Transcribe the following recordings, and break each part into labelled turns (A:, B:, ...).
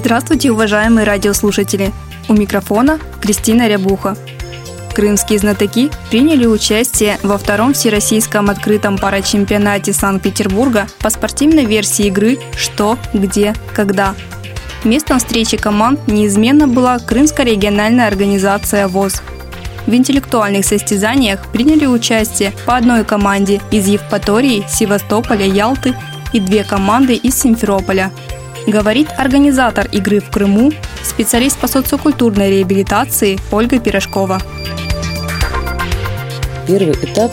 A: Здравствуйте, уважаемые радиослушатели! У микрофона Кристина Рябуха. Крымские знатоки приняли участие во втором всероссийском открытом парачемпионате Санкт-Петербурга по спортивной версии игры «Что, где, когда». Местом встречи команд неизменно была Крымская региональная организация ВОЗ. В интеллектуальных состязаниях приняли участие по одной команде из Евпатории, Севастополя, Ялты и две команды из Симферополя – Говорит организатор игры в Крыму, специалист по социокультурной реабилитации Ольга Пирожкова.
B: Первый этап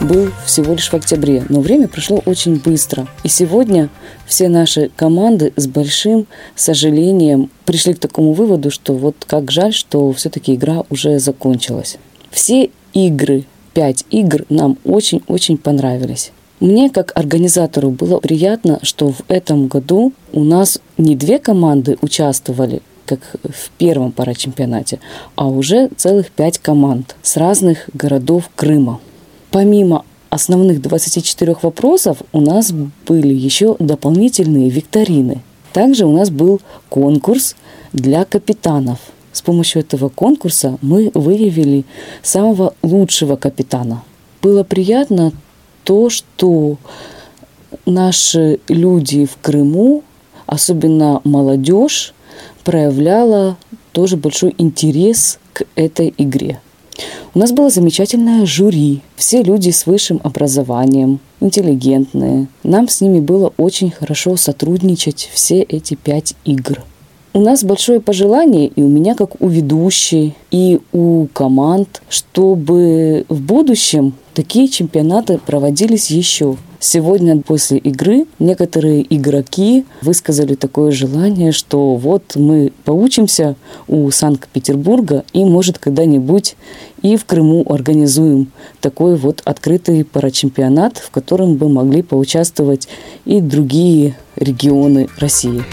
B: был всего лишь в октябре, но время прошло очень быстро. И сегодня все наши команды с большим сожалением пришли к такому выводу, что вот как жаль, что все-таки игра уже закончилась. Все игры, пять игр нам очень-очень понравились. Мне, как организатору, было приятно, что в этом году у нас не две команды участвовали, как в первом парачемпионате, а уже целых пять команд с разных городов Крыма. Помимо основных 24 вопросов у нас были еще дополнительные викторины. Также у нас был конкурс для капитанов. С помощью этого конкурса мы выявили самого лучшего капитана. Было приятно то, что наши люди в Крыму, особенно молодежь, проявляла тоже большой интерес к этой игре. У нас было замечательное жюри. Все люди с высшим образованием, интеллигентные. Нам с ними было очень хорошо сотрудничать все эти пять игр. У нас большое пожелание, и у меня как у ведущей, и у команд, чтобы в будущем такие чемпионаты проводились еще. Сегодня после игры некоторые игроки высказали такое желание, что вот мы поучимся у Санкт-Петербурга и, может, когда-нибудь и в Крыму организуем такой вот открытый парачемпионат, в котором бы могли поучаствовать и другие регионы России.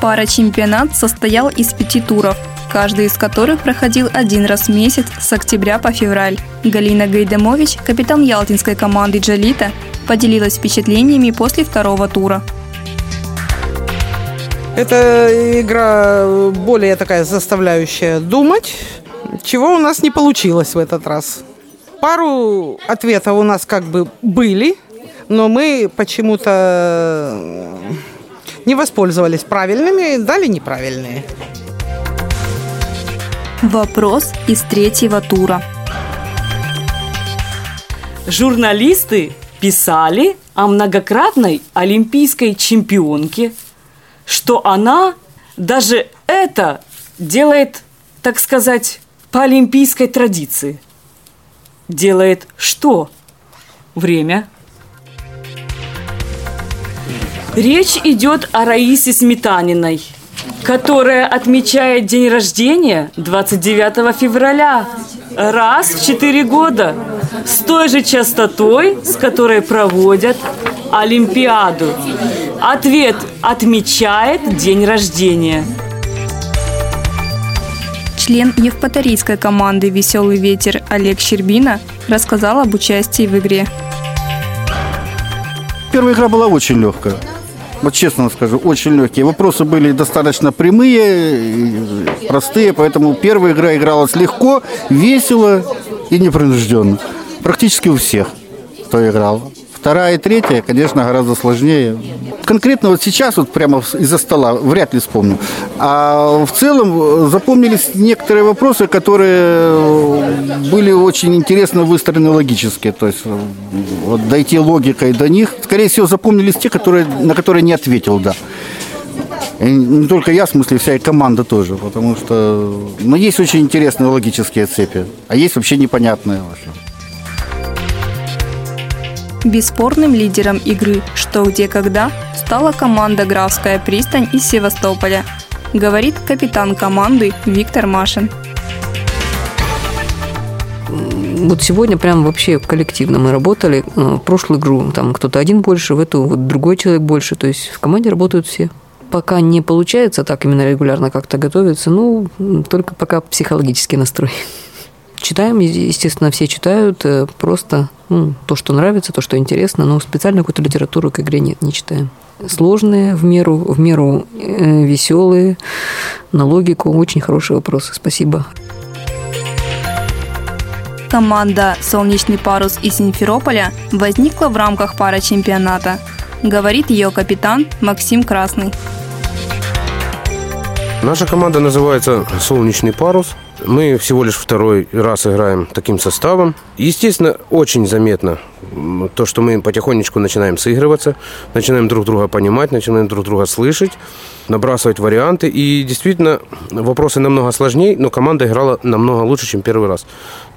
A: Пара-чемпионат состоял из пяти туров, каждый из которых проходил один раз в месяц с октября по февраль. Галина Гайдамович, капитан ялтинской команды «Джалита», поделилась впечатлениями после второго тура.
C: Эта игра более такая заставляющая думать, чего у нас не получилось в этот раз. Пару ответов у нас как бы были, но мы почему-то не воспользовались правильными, дали неправильные.
A: Вопрос из третьего тура.
D: Журналисты писали о многократной олимпийской чемпионке, что она даже это делает, так сказать, по олимпийской традиции. Делает что? Время – Речь идет о Раисе Сметаниной, которая отмечает день рождения 29 февраля раз в 4 года с той же частотой, с которой проводят Олимпиаду. Ответ отмечает день рождения.
A: Член Евпаторийской команды «Веселый ветер» Олег Щербина рассказал об участии в игре.
E: Первая игра была очень легкая. Вот честно скажу, очень легкие. Вопросы были достаточно прямые, простые, поэтому первая игра игралась легко, весело и непринужденно. Практически у всех, кто играл. Вторая и третья, конечно, гораздо сложнее. Конкретно вот сейчас, вот прямо из-за стола, вряд ли вспомню. А в целом запомнились некоторые вопросы, которые были очень интересно выстроены логически. То есть вот дойти логикой до них. Скорее всего, запомнились те, которые, на которые не ответил «да». И не только я, в смысле, вся и команда тоже. Потому что ну, есть очень интересные логические цепи, а есть вообще непонятные.
A: Бесспорным лидером игры «Что, где, когда» стала команда «Графская пристань» из Севастополя, говорит капитан команды Виктор Машин
F: вот сегодня прям вообще коллективно мы работали. Э, прошлую игру там кто-то один больше, в эту вот другой человек больше. То есть в команде работают все. Пока не получается так именно регулярно как-то готовиться, ну, только пока психологический настрой. Читаем, естественно, все читают, э, просто ну, то, что нравится, то, что интересно, но специально какую-то литературу к игре нет, не читаем. Сложные, в меру, в меру э, веселые, на логику, очень хорошие вопросы, спасибо.
A: Команда «Солнечный парус» из Симферополя возникла в рамках пара чемпионата, говорит ее капитан Максим Красный.
G: Наша команда называется «Солнечный парус». Мы всего лишь второй раз играем таким составом. Естественно, очень заметно то, что мы потихонечку начинаем сыгрываться, начинаем друг друга понимать, начинаем друг друга слышать, набрасывать варианты. И действительно, вопросы намного сложнее, но команда играла намного лучше, чем первый раз.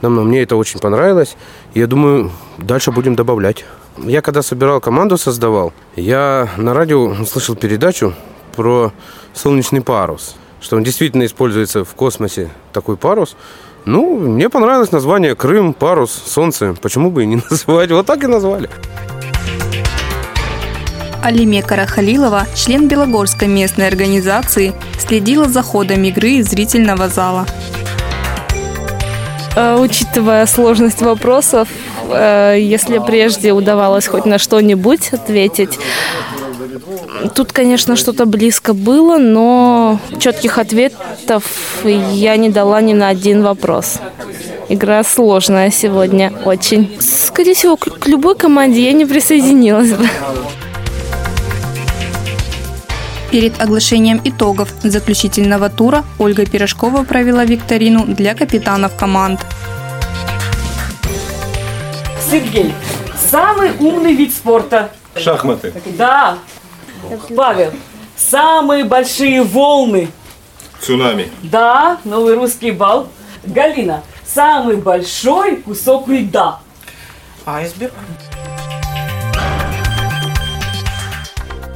G: Нам, мне это очень понравилось. Я думаю, дальше будем добавлять. Я когда собирал команду, создавал, я на радио слышал передачу про солнечный парус, что он действительно используется в космосе, такой парус. Ну, мне понравилось название Крым, парус, солнце. Почему бы и не называть? Вот так и назвали.
A: Алиме Карахалилова, член Белогорской местной организации, следила за ходом игры из зрительного зала.
H: Э, учитывая сложность вопросов, э, если прежде удавалось хоть на что-нибудь ответить, Тут, конечно, что-то близко было, но четких ответов я не дала ни на один вопрос. Игра сложная сегодня очень. Скорее всего, к любой команде я не присоединилась бы.
A: Перед оглашением итогов заключительного тура Ольга Пирожкова провела викторину для капитанов команд.
D: Сергей, самый умный вид спорта.
I: Шахматы.
D: Да, Павел, самые большие волны.
I: Цунами.
D: Да, новый русский бал. Галина, самый большой кусок льда.
C: Айсберг.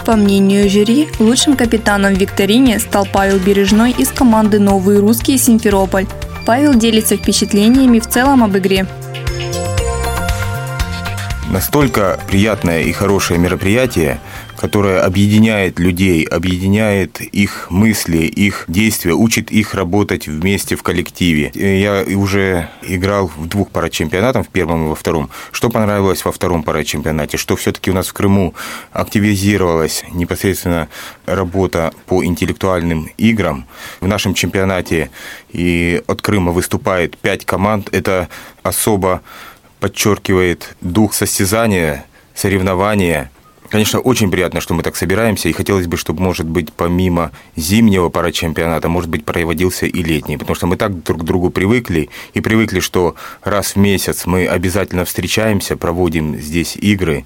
A: По мнению жюри, лучшим капитаном в викторине стал Павел Бережной из команды «Новый русский» Симферополь. Павел делится впечатлениями в целом об игре.
J: Настолько приятное и хорошее мероприятие, которая объединяет людей, объединяет их мысли, их действия, учит их работать вместе в коллективе. Я уже играл в двух парачемпионатах, в первом и во втором. Что понравилось во втором парачемпионате? Что все-таки у нас в Крыму активизировалась непосредственно работа по интеллектуальным играм. В нашем чемпионате и от Крыма выступает пять команд. Это особо подчеркивает дух состязания, соревнования – Конечно, очень приятно, что мы так собираемся, и хотелось бы, чтобы, может быть, помимо зимнего парачемпионата, может быть, проводился и летний, потому что мы так друг к другу привыкли, и привыкли, что раз в месяц мы обязательно встречаемся, проводим здесь игры,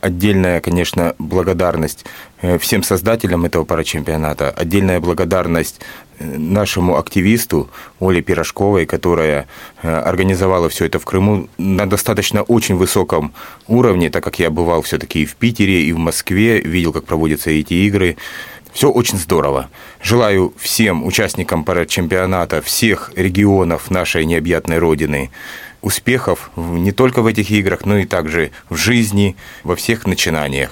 J: отдельная, конечно, благодарность э, всем создателям этого парачемпионата, отдельная благодарность нашему активисту Оле Пирожковой, которая э, организовала все это в Крыму на достаточно очень высоком уровне, так как я бывал все-таки и в Питере, и в Москве, видел, как проводятся эти игры. Все очень здорово. Желаю всем участникам парачемпионата всех регионов нашей необъятной Родины успехов не только в этих играх, но и также в жизни, во всех начинаниях.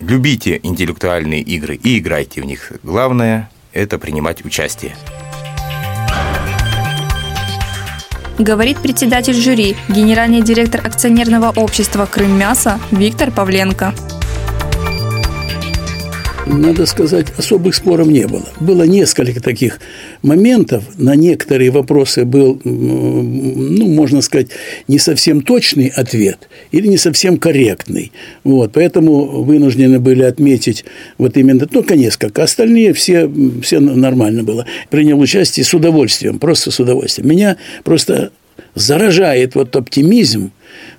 J: Любите интеллектуальные игры и играйте в них. Главное – это принимать участие.
A: Говорит председатель жюри, генеральный директор акционерного общества «Крым Мясо» Виктор Павленко
K: надо сказать, особых споров не было. Было несколько таких моментов. На некоторые вопросы был, ну, можно сказать, не совсем точный ответ или не совсем корректный. Вот, поэтому вынуждены были отметить вот именно только несколько. Остальные все, все нормально было. Принял участие с удовольствием, просто с удовольствием. Меня просто заражает вот оптимизм,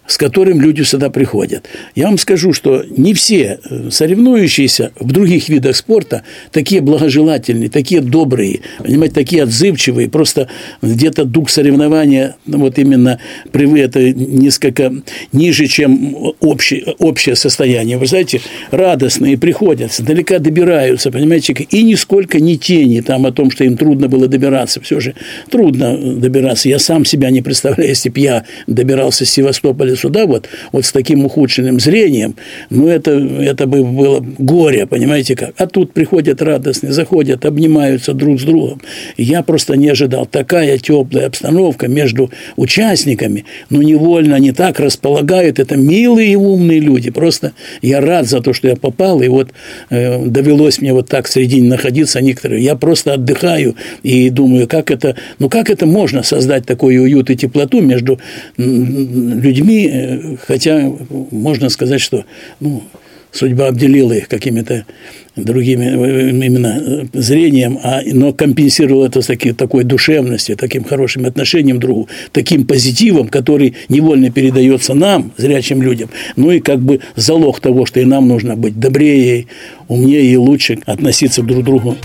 K: с которым люди сюда приходят. Я вам скажу, что не все э, соревнующиеся в других видах спорта такие благожелательные, такие добрые, понимаете, такие отзывчивые. Просто где-то дух соревнования, ну, вот именно это несколько ниже, чем общее, общее состояние. Вы знаете, радостные приходят, далеко добираются, понимаете, и нисколько не тени там о том, что им трудно было добираться. Все же трудно добираться. Я сам себя не представляю, если бы я добирался с Севастополя сюда, вот, вот с таким ухудшенным зрением, ну, это, это бы было горе, понимаете как. А тут приходят радостные, заходят, обнимаются друг с другом. Я просто не ожидал. Такая теплая обстановка между участниками, ну, невольно они так располагают. Это милые и умные люди. Просто я рад за то, что я попал, и вот э, довелось мне вот так среди них находиться некоторые. Я просто отдыхаю и думаю, как это, ну, как это можно создать такой уют и теплоту между людьми, хотя можно сказать, что ну, судьба обделила их какими-то другими э, именно э, зрением, а, но компенсировала это с таки, такой душевностью, таким хорошим отношением к другу, таким позитивом, который невольно передается нам, зрячим людям, ну и как бы залог того, что и нам нужно быть добрее, умнее и лучше относиться друг к другу.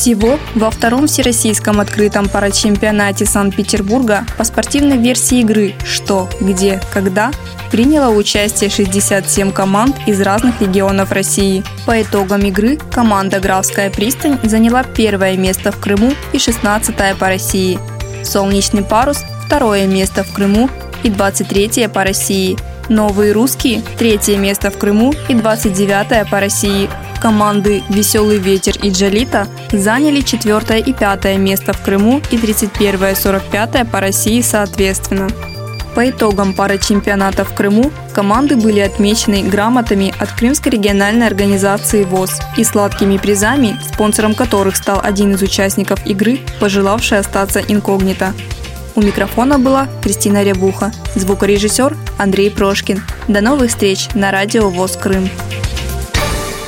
A: Всего во втором Всероссийском открытом парачемпионате Санкт-Петербурга по спортивной версии игры «Что?», «Где?», «Когда?» приняло участие 67 команд из разных регионов России. По итогам игры команда «Графская пристань» заняла первое место в Крыму и 16 по России. «Солнечный парус» – второе место в Крыму и 23 по России. «Новые русские» – третье место в Крыму и 29 по России. Команды «Веселый ветер» и «Джалита» заняли четвертое и пятое место в Крыму и 31 и 45 по России соответственно. По итогам пары чемпионатов в Крыму команды были отмечены грамотами от Крымской региональной организации ВОЗ и сладкими призами, спонсором которых стал один из участников игры, пожелавший остаться инкогнито. У микрофона была Кристина Рябуха, звукорежиссер Андрей Прошкин. До новых встреч на радио ВОЗ Крым.